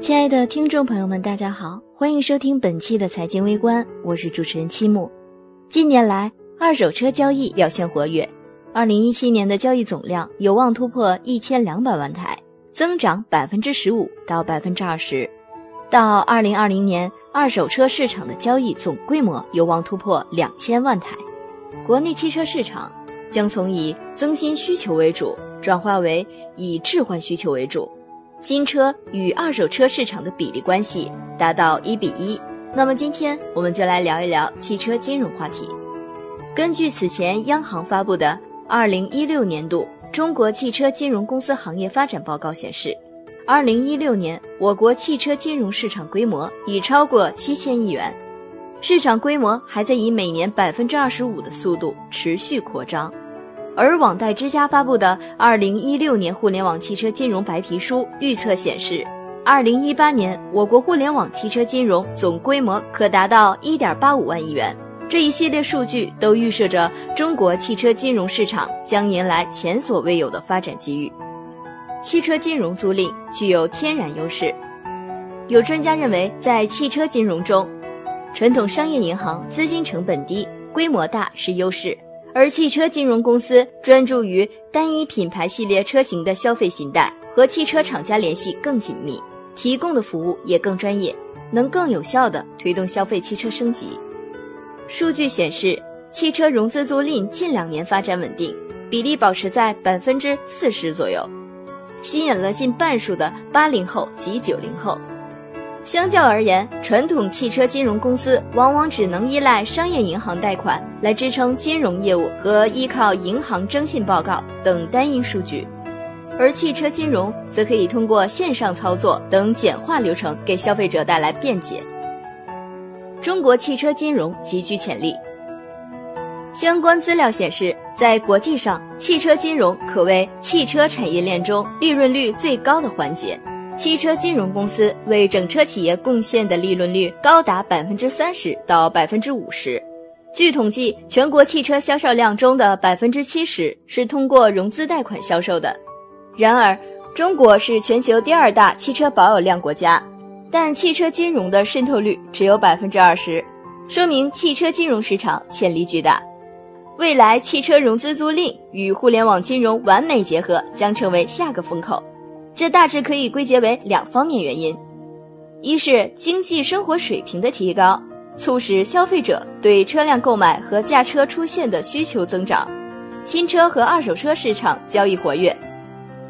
亲爱的听众朋友们，大家好，欢迎收听本期的财经微观，我是主持人七木。近年来，二手车交易表现活跃，二零一七年的交易总量有望突破一千两百万台，增长百分之十五到百分之二十。到二零二零年，二手车市场的交易总规模有望突破两千万台。国内汽车市场将从以增新需求为主，转化为以置换需求为主。新车与二手车市场的比例关系达到一比一。那么今天我们就来聊一聊汽车金融话题。根据此前央行发布的《二零一六年度中国汽车金融公司行业发展报告》显示，二零一六年我国汽车金融市场规模已超过七千亿元，市场规模还在以每年百分之二十五的速度持续扩张。而网贷之家发布的《二零一六年互联网汽车金融白皮书》预测显示，二零一八年我国互联网汽车金融总规模可达到一点八五万亿元。这一系列数据都预示着中国汽车金融市场将迎来前所未有的发展机遇。汽车金融租赁具有天然优势。有专家认为，在汽车金融中，传统商业银行资金成本低、规模大是优势。而汽车金融公司专注于单一品牌系列车型的消费信贷，和汽车厂家联系更紧密，提供的服务也更专业，能更有效地推动消费汽车升级。数据显示，汽车融资租赁近两年发展稳定，比例保持在百分之四十左右，吸引了近半数的八零后及九零后。相较而言，传统汽车金融公司往往只能依赖商业银行贷款来支撑金融业务和依靠银行征信报告等单一数据，而汽车金融则可以通过线上操作等简化流程给消费者带来便捷。中国汽车金融极具潜力。相关资料显示，在国际上，汽车金融可谓汽车产业链中利润率最高的环节。汽车金融公司为整车企业贡献的利润率高达百分之三十到百分之五十。据统计，全国汽车销售量中的百分之七十是通过融资贷款销售的。然而，中国是全球第二大汽车保有量国家，但汽车金融的渗透率只有百分之二十，说明汽车金融市场潜力巨大。未来，汽车融资租赁与互联网金融完美结合，将成为下个风口。这大致可以归结为两方面原因：一是经济生活水平的提高，促使消费者对车辆购买和驾车出现的需求增长，新车和二手车市场交易活跃；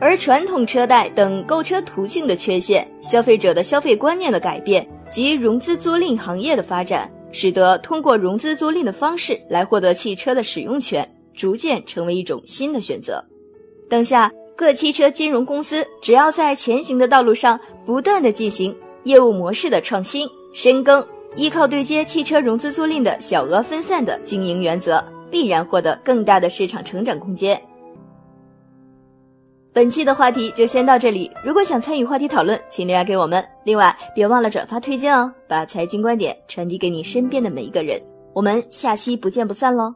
而传统车贷等购车途径的缺陷、消费者的消费观念的改变及融资租赁行业的发展，使得通过融资租赁的方式来获得汽车的使用权，逐渐成为一种新的选择。当下。各汽车金融公司只要在前行的道路上不断的进行业务模式的创新深耕，依靠对接汽车融资租赁的小额分散的经营原则，必然获得更大的市场成长空间。本期的话题就先到这里，如果想参与话题讨论，请留言给我们。另外，别忘了转发推荐哦，把财经观点传递给你身边的每一个人。我们下期不见不散喽！